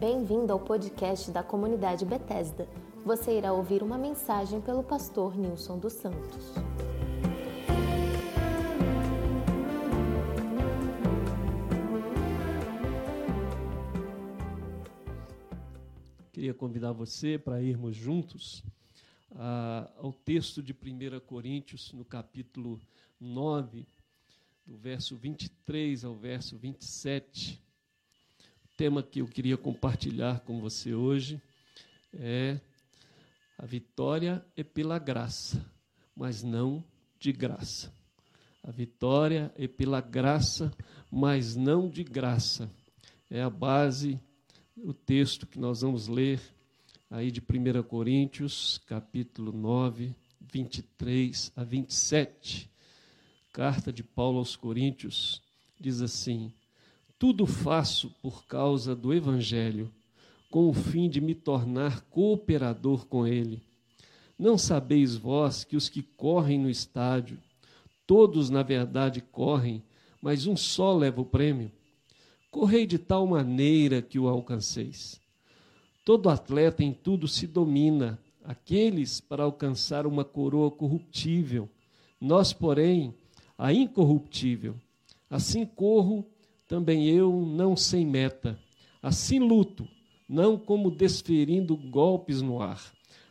Bem-vindo ao podcast da comunidade Bethesda. Você irá ouvir uma mensagem pelo pastor Nilson dos Santos. Queria convidar você para irmos juntos ah, ao texto de 1 Coríntios, no capítulo 9, do verso 23 ao verso 27. Tema que eu queria compartilhar com você hoje é a vitória é pela graça, mas não de graça. A vitória é pela graça, mas não de graça. É a base, o texto que nós vamos ler aí de 1 Coríntios, capítulo 9, 23 a 27 carta de Paulo aos Coríntios, diz assim: Tudo faço por causa do Evangelho, com o fim de me tornar cooperador com ele. Não sabeis vós que os que correm no estádio, todos na verdade correm, mas um só leva o prêmio? Correi de tal maneira que o alcanceis. Todo atleta em tudo se domina, aqueles para alcançar uma coroa corruptível. Nós, porém, a incorruptível. Assim corro também eu, não sem meta. Assim luto, não como desferindo golpes no ar,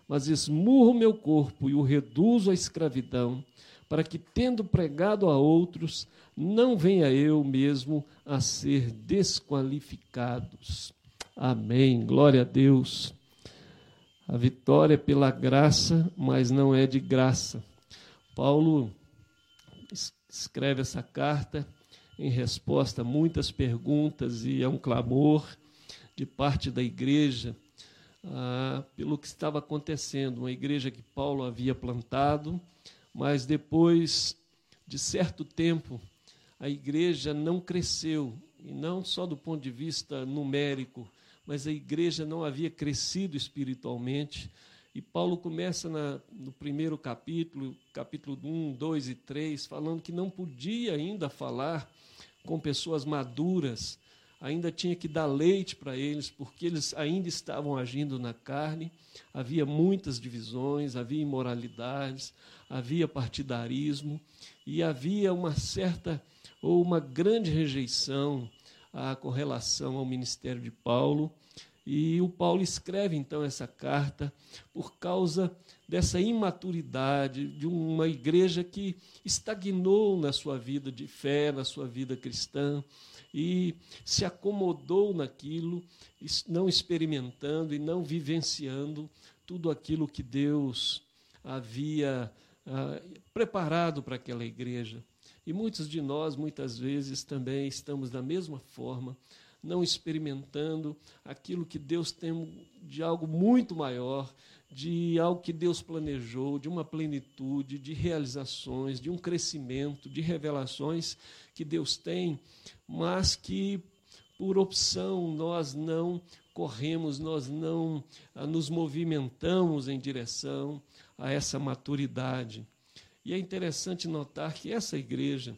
mas esmurro meu corpo e o reduzo à escravidão, para que, tendo pregado a outros, não venha eu mesmo a ser desqualificados. Amém. Glória a Deus. A vitória é pela graça, mas não é de graça. Paulo escreve essa carta em resposta a muitas perguntas e a um clamor de parte da igreja ah, pelo que estava acontecendo. Uma igreja que Paulo havia plantado, mas depois de certo tempo a igreja não cresceu, e não só do ponto de vista numérico, mas a igreja não havia crescido espiritualmente e Paulo começa na, no primeiro capítulo, capítulo 1, 2 e 3, falando que não podia ainda falar com pessoas maduras, ainda tinha que dar leite para eles, porque eles ainda estavam agindo na carne, havia muitas divisões, havia imoralidades, havia partidarismo e havia uma certa ou uma grande rejeição à, com relação ao ministério de Paulo e o Paulo escreve então essa carta por causa dessa imaturidade de uma igreja que estagnou na sua vida de fé, na sua vida cristã e se acomodou naquilo, não experimentando e não vivenciando tudo aquilo que Deus havia ah, preparado para aquela igreja. E muitos de nós, muitas vezes, também estamos da mesma forma, não experimentando aquilo que Deus tem de algo muito maior, de algo que Deus planejou, de uma plenitude, de realizações, de um crescimento, de revelações que Deus tem, mas que por opção nós não corremos, nós não ah, nos movimentamos em direção a essa maturidade. E é interessante notar que essa igreja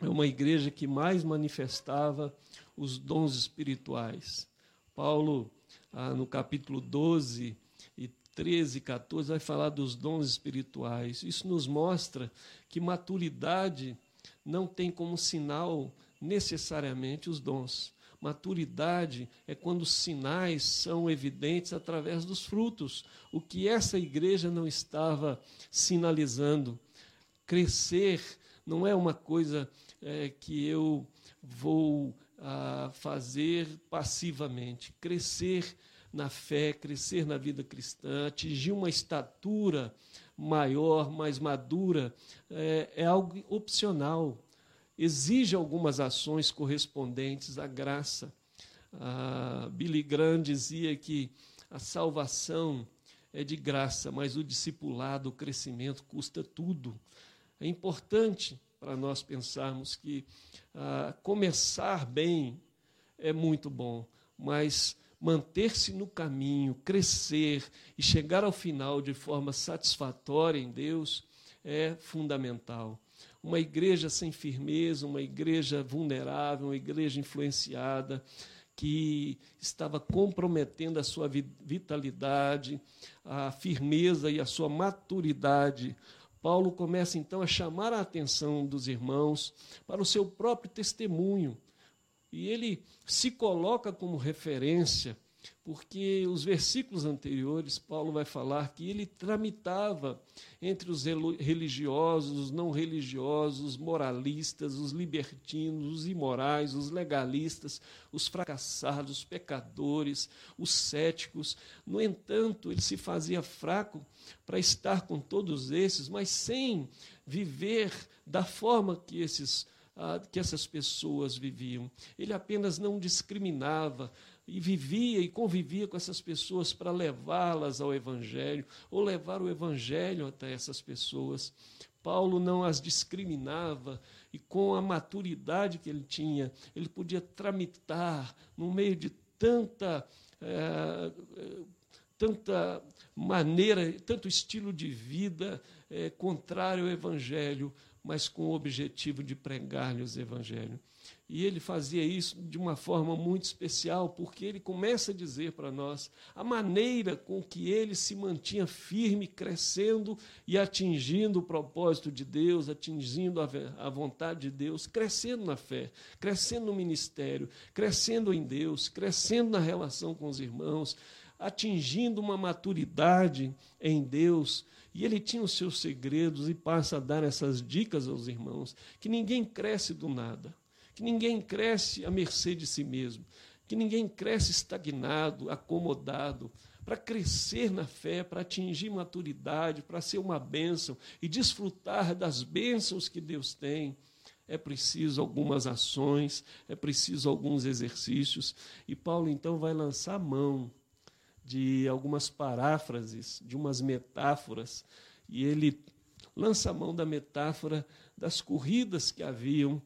é uma igreja que mais manifestava os dons espirituais. Paulo, ah, no capítulo 12 e 13 e 14, vai falar dos dons espirituais. Isso nos mostra que maturidade não tem como sinal necessariamente os dons. Maturidade é quando os sinais são evidentes através dos frutos, o que essa igreja não estava sinalizando. Crescer não é uma coisa é, que eu vou a fazer passivamente, crescer na fé, crescer na vida cristã, atingir uma estatura maior, mais madura, é, é algo opcional. Exige algumas ações correspondentes à graça. A Billy Graham dizia que a salvação é de graça, mas o discipulado, o crescimento custa tudo. É importante para nós pensarmos que ah, começar bem é muito bom, mas manter-se no caminho, crescer e chegar ao final de forma satisfatória em Deus é fundamental. Uma igreja sem firmeza, uma igreja vulnerável, uma igreja influenciada, que estava comprometendo a sua vitalidade, a firmeza e a sua maturidade. Paulo começa então a chamar a atenção dos irmãos para o seu próprio testemunho. E ele se coloca como referência porque os versículos anteriores, Paulo vai falar que ele tramitava entre os religiosos, os não religiosos, os moralistas, os libertinos, os imorais, os legalistas, os fracassados, os pecadores, os céticos. No entanto, ele se fazia fraco para estar com todos esses, mas sem viver da forma que esses ah, que essas pessoas viviam. Ele apenas não discriminava, e vivia e convivia com essas pessoas para levá-las ao Evangelho, ou levar o Evangelho até essas pessoas. Paulo não as discriminava e, com a maturidade que ele tinha, ele podia tramitar no meio de tanta. É, tanta maneira, tanto estilo de vida é, contrário ao Evangelho, mas com o objetivo de pregar-lhes o Evangelho. E ele fazia isso de uma forma muito especial, porque ele começa a dizer para nós a maneira com que ele se mantinha firme, crescendo e atingindo o propósito de Deus, atingindo a, vontade de Deus, crescendo na fé, crescendo no ministério, crescendo em Deus, crescendo na relação com os irmãos, atingindo uma maturidade em Deus. E ele tinha os seus segredos e passa a dar essas dicas aos irmãos, que ninguém cresce do nada que ninguém cresce à mercê de si mesmo, que ninguém cresce estagnado, acomodado. Para crescer na fé, para atingir maturidade, para ser uma bênção e desfrutar das bênçãos que Deus tem, é preciso algumas ações, é preciso alguns exercícios. E Paulo então vai lançar mão de algumas paráfrases, de umas metáforas, e ele lança a mão da metáfora das corridas que haviam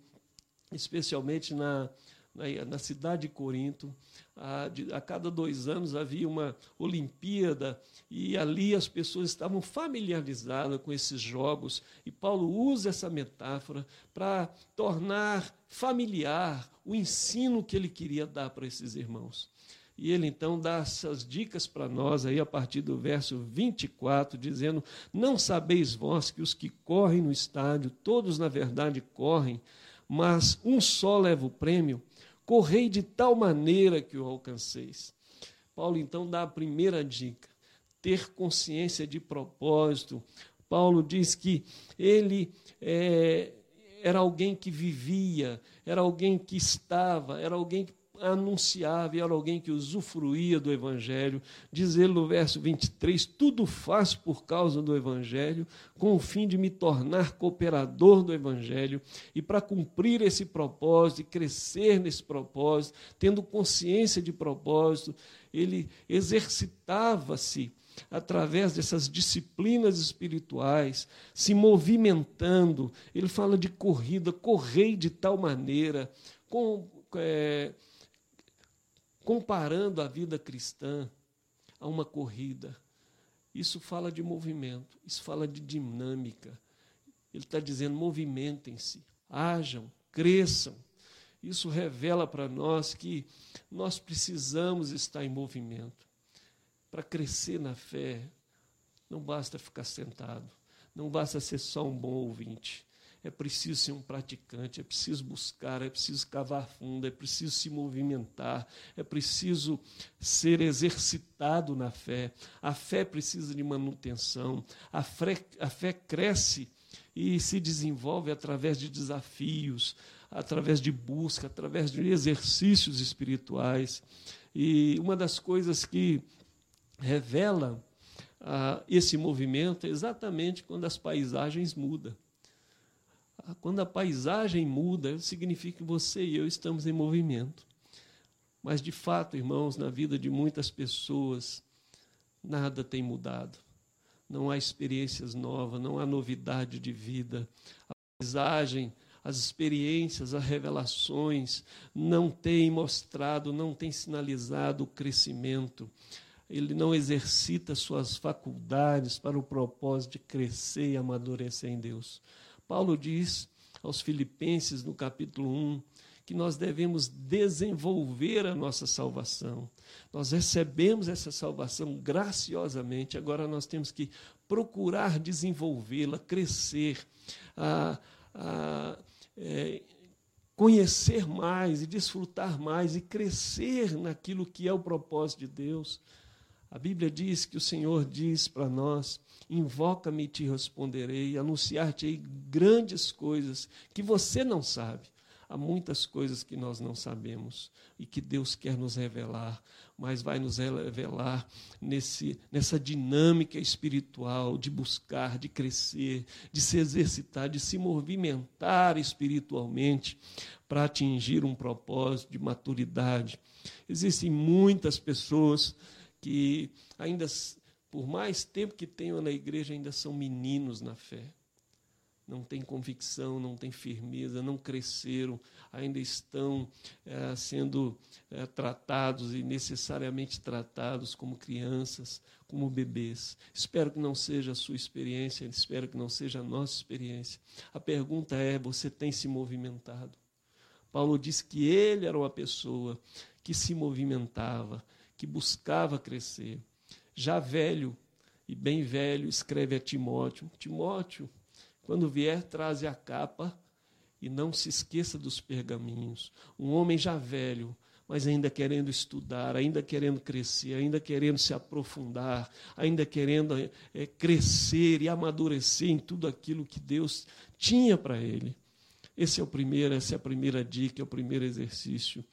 especialmente na, na, na cidade de Corinto. A, de, a, cada dois anos havia uma Olimpíada e ali as pessoas estavam familiarizadas com esses jogos. E Paulo usa essa metáfora para tornar familiar o ensino que ele queria dar para esses irmãos. E ele então dá essas dicas para nós aí a partir do verso 24, dizendo: Não sabeis vós que os que correm no estádio, todos na verdade correm, mas um só leva o prêmio, correi de tal maneira que o alcanceis. Paulo então dá a primeira dica: ter consciência de propósito. Paulo diz que ele é, era alguém que vivia, era alguém que estava, era alguém que anunciava e era alguém que usufruía do Evangelho. Diz ele no verso 23: Tudo faço por causa do Evangelho, com o fim de me tornar cooperador do Evangelho e para cumprir esse propósito e crescer nesse propósito, tendo consciência de propósito, ele exercitava-se através dessas disciplinas espirituais, se movimentando. Ele fala de corrida, correi de tal maneira, com. É, comparando a vida cristã a uma corrida. Isso fala de movimento, isso fala de dinâmica. Ele está dizendo: movimentem-se, hajam, cresçam. Isso revela para nós que nós precisamos estar em movimento. Para crescer na fé, não basta ficar sentado, não basta ser só um bom ouvinte é preciso ser um praticante, é preciso buscar, é preciso cavar fundo, é preciso se movimentar, é preciso ser exercitado na fé. A fé precisa de manutenção, a fé, a fé cresce e se desenvolve através de desafios, através de busca, através de exercícios espirituais. E uma das coisas que revela ah, esse movimento é exatamente quando as paisagens mudam. Quando a paisagem muda, significa que você e eu estamos em movimento. Mas, de fato, irmãos, na vida de muitas pessoas, nada tem mudado. Não há experiências novas, não há novidade de vida. A paisagem, as experiências, as revelações não têm mostrado, não têm sinalizado o crescimento. Ele não exercita suas faculdades para o propósito de crescer e amadurecer em Deus. Paulo diz aos Filipenses, no capítulo 1, que nós devemos desenvolver a nossa salvação. Nós recebemos essa salvação graciosamente, agora nós temos que procurar desenvolvê-la, crescer, a, a, é, conhecer mais e desfrutar mais e crescer naquilo que é o propósito de Deus. A Bíblia diz que o Senhor diz para nós: invoca-me e te responderei, anunciar-te grandes coisas que você não sabe. Há muitas coisas que nós não sabemos e que Deus quer nos revelar, mas vai nos revelar nesse, nessa dinâmica espiritual de buscar, de crescer, de se exercitar, de se movimentar espiritualmente para atingir um propósito de maturidade. Existem muitas pessoas que ainda, por mais tempo que tenham na igreja, ainda são meninos na fé. Não têm convicção, não têm firmeza, não cresceram, ainda estão é, sendo é, tratados e necessariamente tratados como crianças, como bebês. Espero que não seja a sua experiência, espero que não seja a nossa experiência. A pergunta é: você tem se movimentado? Paulo diz que ele era uma pessoa que se movimentava, que buscava crescer. Já velho e bem velho, escreve a Timóteo: Timóteo, quando vier, traze a capa e não se esqueça dos pergaminhos. Um homem já velho, mas ainda querendo estudar, ainda querendo crescer, ainda querendo se aprofundar, ainda querendo é, crescer e amadurecer em tudo aquilo que Deus tinha para ele. Esse é o primeiro, essa é a primeira dica, é o primeiro exercício.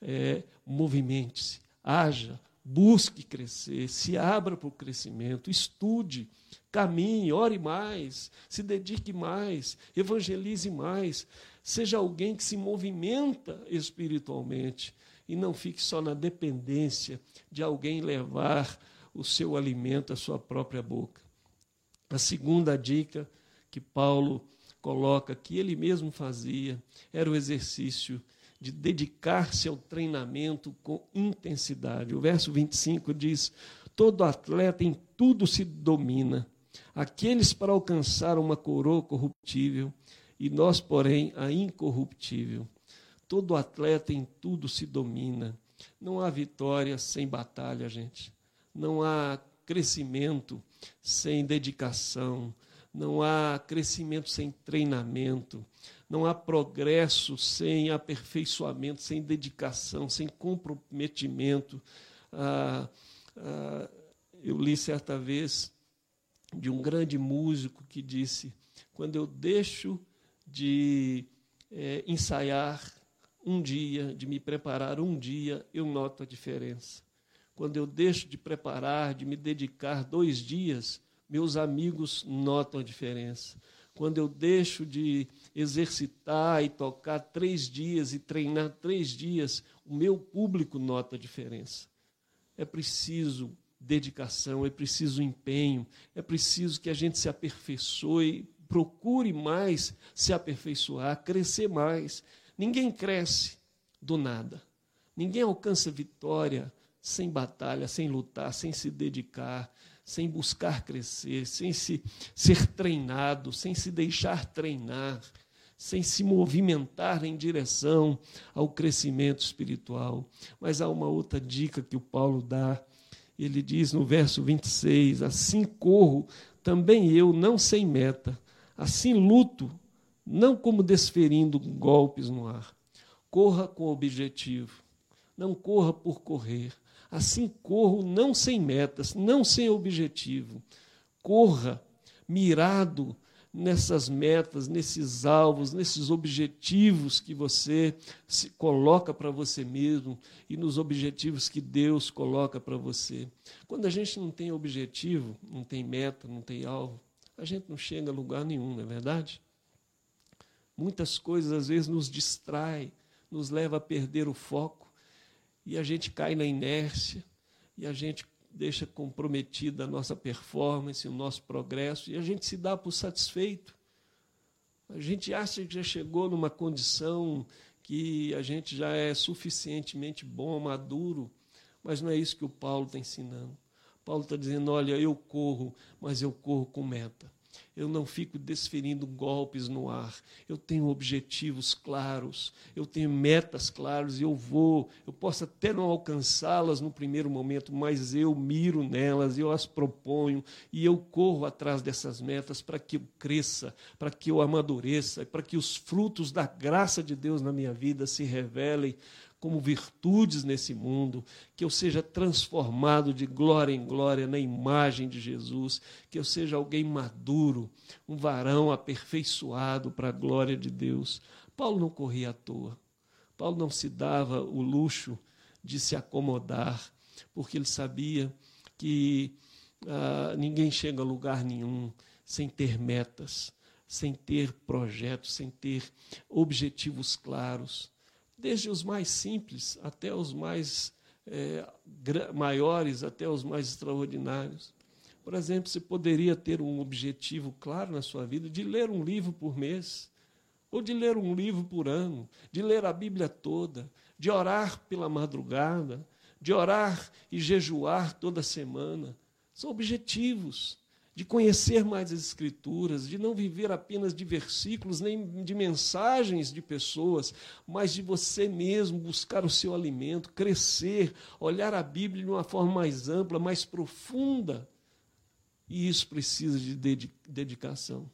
É, Movimente-se, haja, busque crescer, se abra para o crescimento, estude, caminhe, ore mais, se dedique mais, evangelize mais, seja alguém que se movimenta espiritualmente e não fique só na dependência de alguém levar o seu alimento à sua própria boca. A segunda dica que Paulo coloca que ele mesmo fazia era o exercício de dedicar-se ao treinamento com intensidade. O verso 25 diz: Todo atleta em tudo se domina, aqueles para alcançar uma coroa corruptível, e nós, porém, a incorruptível. Todo atleta em tudo se domina. Não há vitória sem batalha, gente. Não há crescimento sem dedicação. Não há crescimento sem treinamento. Não há progresso sem aperfeiçoamento, sem dedicação, sem comprometimento. Ah, ah, eu li certa vez de um grande músico que disse: quando eu deixo de é, ensaiar um dia, de me preparar um dia, eu noto a diferença. Quando eu deixo de preparar, de me dedicar dois dias, meus amigos notam a diferença quando eu deixo de exercitar e tocar três dias e treinar três dias, o meu público nota a diferença. É preciso dedicação, é preciso empenho, é preciso que a gente se aperfeiçoe, procure mais se aperfeiçoar, crescer mais. Ninguém cresce do nada. Ninguém alcança vitória sem batalha, sem lutar, sem se dedicar, sem buscar crescer, sem se ser treinado, sem se deixar treinar, sem se movimentar em direção ao crescimento espiritual. Mas há uma outra dica que o Paulo dá. Ele diz no verso 26: Assim corro também eu, não sem meta, assim luto, não como desferindo golpes no ar. Corra com objetivo, não corra por correr Assim corro não sem metas, não sem objetivo. Corra mirado nessas metas, nesses alvos, nesses objetivos que você se coloca para você mesmo e nos objetivos que Deus coloca para você. Quando a gente não tem objetivo, não tem meta, não tem alvo, a gente não chega a lugar nenhum, não é verdade? Muitas coisas às vezes nos distrai, nos leva a perder o foco e a gente cai na inércia, e a gente deixa comprometida a nossa performance, o nosso progresso, e a gente se dá por satisfeito. A gente acha que já chegou numa condição que a gente já é suficientemente bom, maduro, mas não é isso que o Paulo está ensinando. Paulo está dizendo: olha, eu corro, mas eu corro com meta. Eu não fico desferindo golpes no ar. Eu tenho objetivos claros, eu tenho metas claras e eu vou. Eu posso até não alcançá-las no primeiro momento, mas eu miro nelas, eu as proponho e eu corro atrás dessas metas para que eu cresça, para que eu amadureça, para que os frutos da graça de Deus na minha vida se revelem como virtudes nesse mundo, que eu seja transformado de glória em glória na imagem de Jesus, que eu seja alguém maduro, um varão aperfeiçoado para a glória de Deus. Paulo não corria à toa. Paulo não se dava o luxo de se acomodar, porque ele sabia que ah, ninguém chega a lugar nenhum sem ter metas, sem ter projetos, sem ter objetivos claros desde os mais simples até os mais é, maiores, até os mais extraordinários. Por exemplo, você poderia ter um objetivo claro na sua vida de ler um livro por mês, ou de ler um livro por ano, de ler a Bíblia toda, de orar pela madrugada, de orar e jejuar toda semana. São objetivos de conhecer mais as Escrituras, de não viver apenas de versículos, nem de mensagens de pessoas, mas de você mesmo buscar o seu alimento, crescer, olhar a Bíblia de uma forma mais ampla, mais profunda. E isso precisa de dedicação.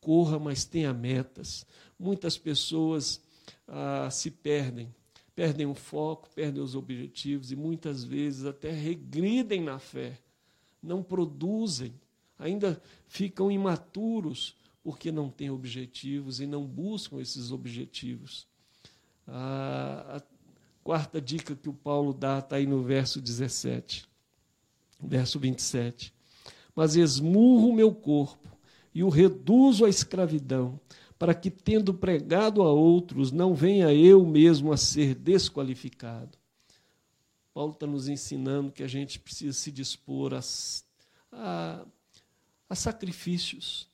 Corra, mas tenha metas. Muitas pessoas ah, se perdem, perdem o foco, perdem os objetivos e muitas vezes até regridem na fé, não produzem ainda ficam imaturos porque não têm objetivos e não buscam esses objetivos. A, quarta dica que o Paulo dá está aí no verso 17, verso 27. Mas esmurro o meu corpo e o reduzo à escravidão, para que, tendo pregado a outros, não venha eu mesmo a ser desqualificado. Paulo está nos ensinando que a gente precisa se dispor a, a a sacrifícios.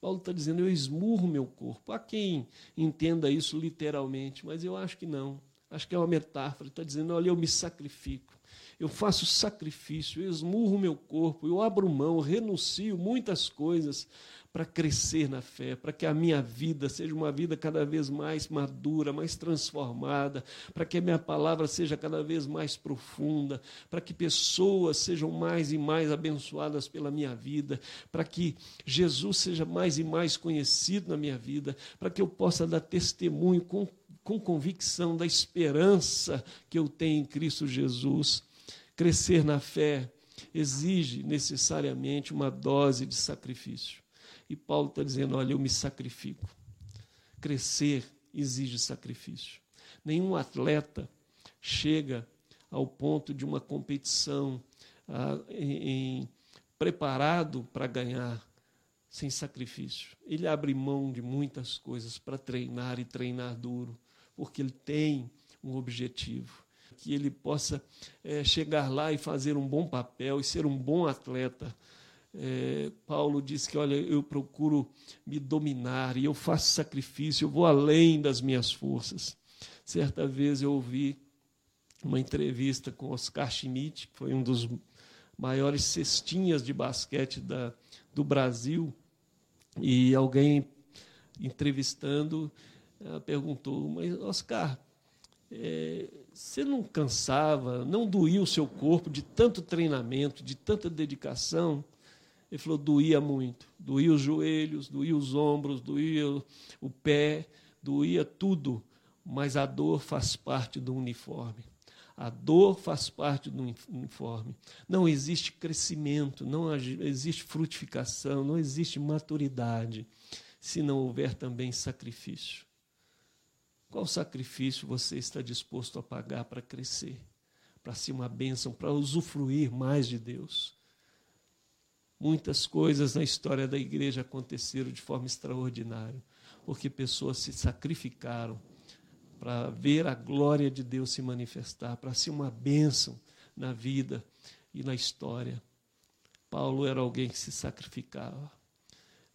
Paulo está dizendo: eu esmurro meu corpo. Há quem entenda isso literalmente, mas eu acho que não. Acho que é uma metáfora. Está dizendo: olha, eu me sacrifico. Eu faço sacrifício, eu esmurro meu corpo, eu abro mão, renuncio muitas coisas para crescer na fé, para que a minha vida seja uma vida cada vez mais madura, mais transformada, para que a minha palavra seja cada vez mais profunda, para que pessoas sejam mais e mais abençoadas pela minha vida, para que Jesus seja mais e mais conhecido na minha vida, para que eu possa dar testemunho com, com convicção da esperança que eu tenho em Cristo Jesus. Crescer na fé exige necessariamente uma dose de sacrifício. E Paulo está dizendo: olha, eu me sacrifico. Crescer exige sacrifício. Nenhum atleta chega ao ponto de uma competição ah, em, em, preparado para ganhar sem sacrifício. Ele abre mão de muitas coisas para treinar e treinar duro, porque ele tem um objetivo. Que ele possa é, chegar lá e fazer um bom papel e ser um bom atleta é, Paulo diz que, olha, eu procuro me dominar e eu faço sacrifício, eu vou além das minhas forças. Certa vez eu ouvi uma entrevista com Oscar Schmidt, que foi um dos maiores cestinhas de basquete da, do Brasil, e alguém entrevistando perguntou, mas Oscar, é, você não cansava, não doía o seu corpo de tanto treinamento, de tanta dedicação? Ele falou: doía muito. Doía os joelhos, doía os ombros, doía o pé, doía tudo. Mas a dor faz parte do uniforme. A dor faz parte do uniforme. Não existe crescimento, não existe frutificação, não existe maturidade se não houver também sacrifício. Qual sacrifício você está disposto a pagar para crescer, para ser uma bênção, para usufruir mais de Deus? Muitas coisas na história da igreja aconteceram de forma extraordinária, porque pessoas se sacrificaram para ver a glória de Deus se manifestar, para ser uma bênção na vida e na história. Paulo era alguém que se sacrificava.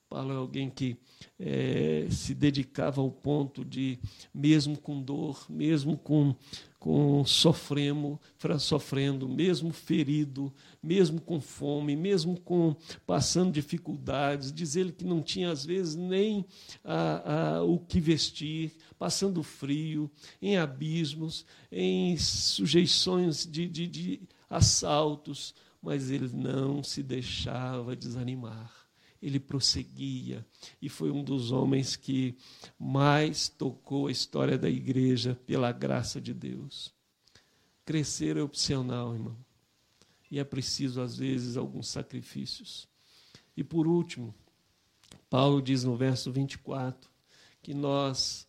Paulo é alguém que é, se dedicava ao ponto de, mesmo com dor, mesmo com, com sofremo, sofrendo, mesmo ferido, mesmo com fome, mesmo com passando dificuldades, dizer que não tinha às vezes nem a, a, o que vestir, passando frio, em abismos, em sujeições de, de, de assaltos, mas ele não se deixava desanimar ele prosseguia e foi um dos homens que mais tocou a história da igreja pela graça de Deus. Crescer é opcional, irmão, e é preciso, às vezes, alguns sacrifícios. E por último, Paulo diz no verso 24 que nós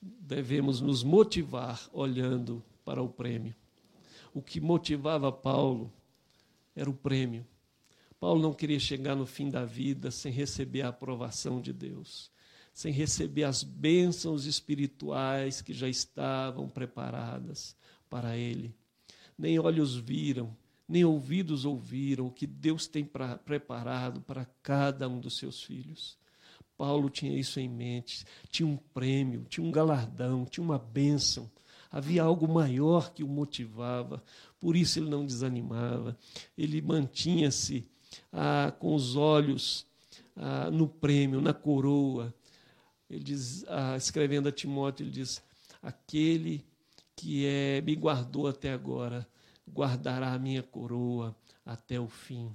devemos nos motivar olhando para o prêmio. O que motivava Paulo era o prêmio. Paulo não queria chegar no fim da vida sem receber a aprovação de Deus, sem receber as bênçãos espirituais que já estavam preparadas para ele. Nem olhos viram, nem ouvidos ouviram o que Deus tem pra, preparado para cada um dos seus filhos. Paulo tinha isso em mente, tinha um prêmio, tinha um galardão, tinha uma bênção. Havia algo maior que o motivava, por isso ele não desanimava, ele mantinha-se ah, com os olhos ah, no prêmio, na coroa. Ele diz, ah, escrevendo a Timóteo, ele diz: Aquele que é, me guardou até agora, guardará a minha coroa até o fim.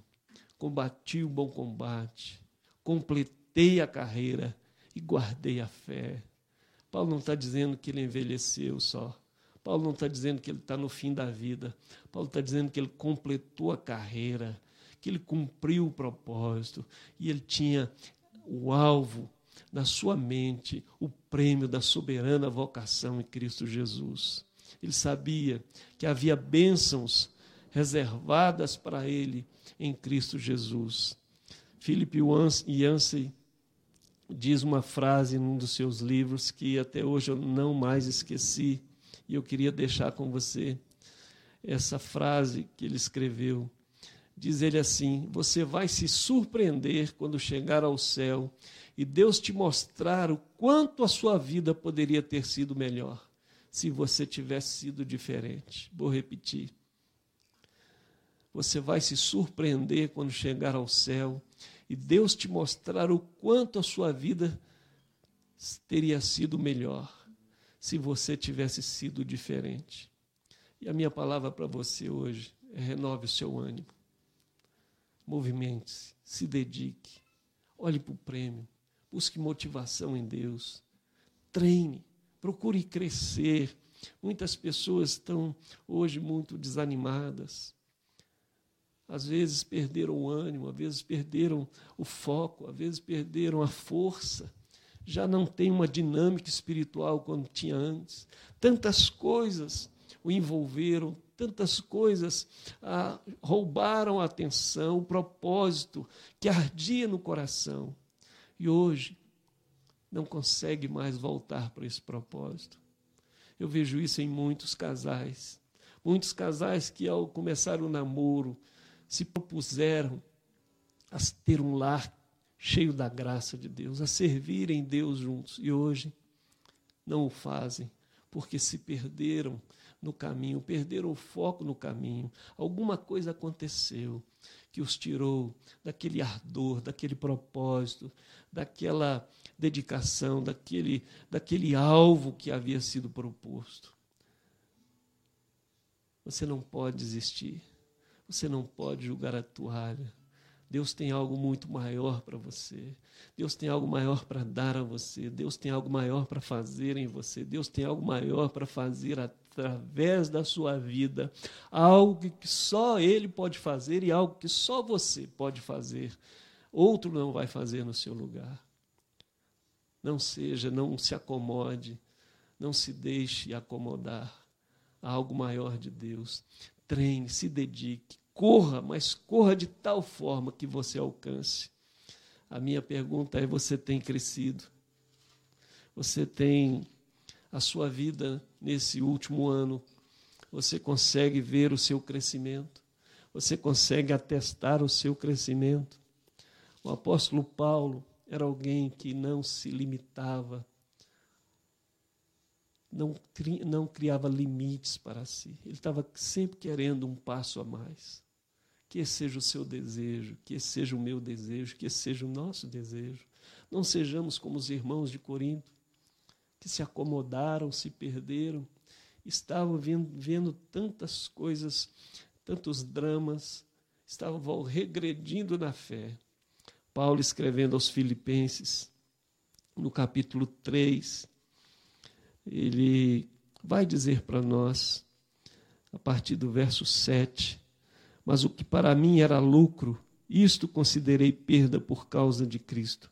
Combati o bom combate, completei a carreira e guardei a fé. Paulo não está dizendo que ele envelheceu só. Paulo não está dizendo que ele está no fim da vida. Paulo está dizendo que ele completou a carreira, que ele cumpriu o propósito e ele tinha o alvo na sua mente, o prêmio da soberana vocação em Cristo Jesus. Ele sabia que havia bênçãos reservadas para ele em Cristo Jesus. Philip Yancey diz uma frase num dos seus livros que até hoje eu não mais esqueci e eu queria deixar com você essa frase que ele escreveu. Diz ele assim: Você vai se surpreender quando chegar ao céu e Deus te mostrar o quanto a sua vida poderia ter sido melhor se você tivesse sido diferente. Vou repetir. Você vai se surpreender quando chegar ao céu e Deus te mostrar o quanto a sua vida teria sido melhor se você tivesse sido diferente. E a minha palavra para você hoje é renove o seu ânimo movimente-se, se dedique, olhe para o prêmio, busque motivação em Deus, treine, procure crescer. Muitas pessoas estão hoje muito desanimadas. Às vezes perderam o ânimo, às vezes perderam o foco, às vezes perderam a força. Já não tem uma dinâmica espiritual como tinha antes. Tantas coisas o envolveram, tantas coisas ah, roubaram a atenção, o propósito que ardia no coração. E hoje não consegue mais voltar para esse propósito. Eu vejo isso em muitos casais. Muitos casais que, ao começar o namoro, se propuseram a ter um lar cheio da graça de Deus, a servirem Deus juntos. E hoje não o fazem, porque se perderam no caminho, perderam o foco no caminho. Alguma coisa aconteceu que os tirou daquele ardor, daquele propósito, daquela dedicação, daquele, daquele alvo que havia sido proposto. Você não pode desistir. Você não pode julgar a toalha. Deus tem algo muito maior para você. Deus tem algo maior para dar a você. Deus tem algo maior para fazer em você. Deus tem algo maior para fazer através da sua vida. Algo que só Ele pode fazer e algo que só você pode fazer. Outro não vai fazer no seu lugar. Não seja, não se acomode, não se deixe acomodar a algo maior de Deus. Treine, se dedique, corra, mas corra de tal forma que você alcance. A minha pergunta é: você tem crescido? Você tem a sua vida nesse último ano? Você consegue ver o seu crescimento? Você consegue atestar o seu crescimento? O apóstolo Paulo era alguém que não se limitava, não, não criava limites para si. Ele estava sempre querendo um passo a mais. Que esse seja o seu desejo, que esse seja o meu desejo, que esse seja o nosso desejo. Não sejamos como os irmãos de Corinto, que se acomodaram, se perderam, estavam vendo, vendo tantas coisas, tantos dramas, estavam regredindo na fé. Paulo escrevendo aos Filipenses, no capítulo 3, ele vai dizer para nós, a partir do verso 7, mas o que para mim era lucro, isto considerei perda por causa de Cristo.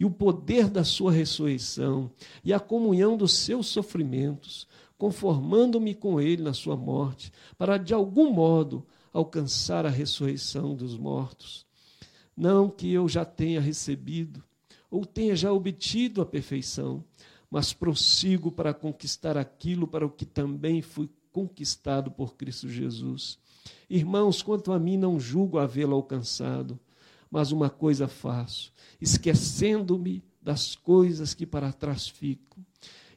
e o poder da sua ressurreição e a comunhão dos seus sofrimentos, conformando-me com ele na sua morte, para de algum modo alcançar a ressurreição dos mortos. Não que eu já tenha recebido ou tenha já obtido a perfeição, mas prossigo para conquistar aquilo para o que também fui conquistado por Cristo Jesus. Irmãos, quanto a mim, não julgo havê-lo alcançado, mas uma coisa faço, esquecendo-me das coisas que para trás ficam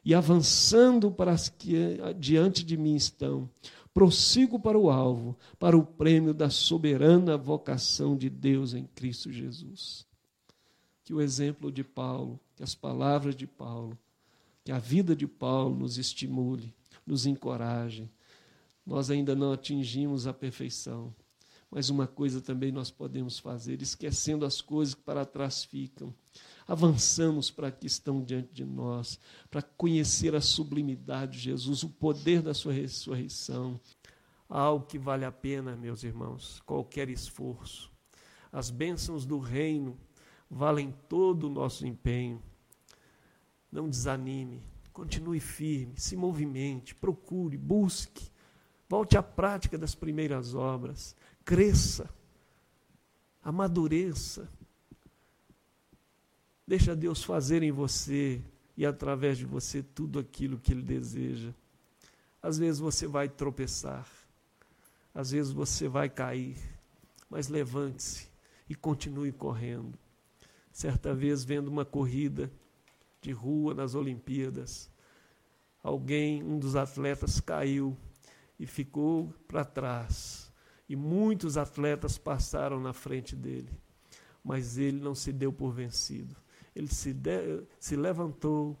e avançando para as que diante de mim estão, prossigo para o alvo, para o prêmio da soberana vocação de Deus em Cristo Jesus. Que o exemplo de Paulo, que as palavras de Paulo, que a vida de Paulo nos estimule, nos encoraje, nós ainda não atingimos a perfeição. Mas uma coisa também nós podemos fazer, esquecendo as coisas que para trás ficam. Avançamos para que estão diante de nós, para conhecer a sublimidade de Jesus, o poder da sua ressurreição. Algo que vale a pena, meus irmãos, qualquer esforço. As bênçãos do reino valem todo o nosso empenho. Não desanime, continue firme, se movimente, procure, busque Volte à prática das primeiras obras. Cresça. Amadureça. Deixa Deus fazer em você e através de você tudo aquilo que Ele deseja. Às vezes você vai tropeçar, às vezes você vai cair, mas levante-se e continue correndo. Certa vez, vendo uma corrida de rua nas Olimpíadas, alguém, um dos atletas, caiu e ficou para trás. E muitos atletas passaram na frente dele, mas ele não se deu por vencido. Ele se, de, se levantou,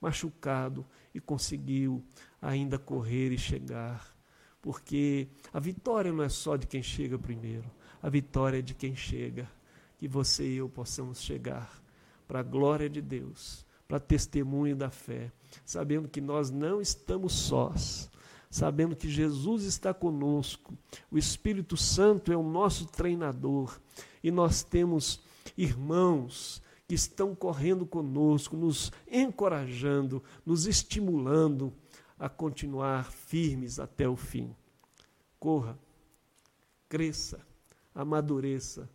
machucado, e conseguiu ainda correr e chegar. Porque a vitória não é só de quem chega primeiro, a vitória é de quem chega. Que você e eu possamos chegar para a glória de Deus, para testemunho da fé, sabendo que nós não estamos sós, sabendo que Jesus está conosco, o Espírito Santo é o nosso treinador e nós temos irmãos que estão correndo conosco, nos encorajando, nos estimulando a continuar firmes até o fim. Corra, cresça, amadureça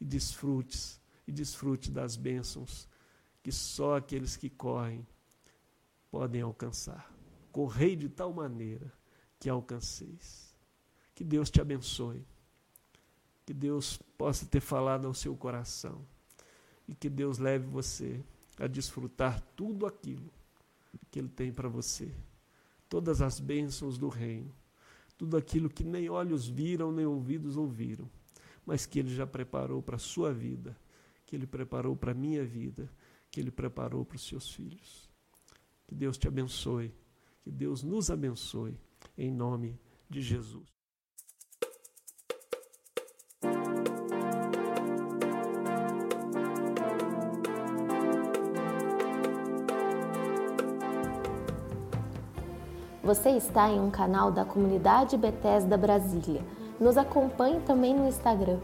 e desfrute e desfrute das bênçãos que só aqueles que correm podem alcançar. Correi de tal maneira que alcanceis. Que Deus te abençoe. Que Deus possa ter falado ao seu coração. E que Deus leve você a desfrutar tudo aquilo que Ele tem para você. Todas as bênçãos do reino. Tudo aquilo que nem olhos viram, nem ouvidos ouviram. Mas que Ele já preparou para a sua vida. Que Ele preparou para a minha vida. Que Ele preparou para os seus filhos. Que Deus te abençoe. Que Deus nos abençoe em nome de Jesus. Você está em um canal da comunidade Bethesda Brasília. Nos acompanhe também no Instagram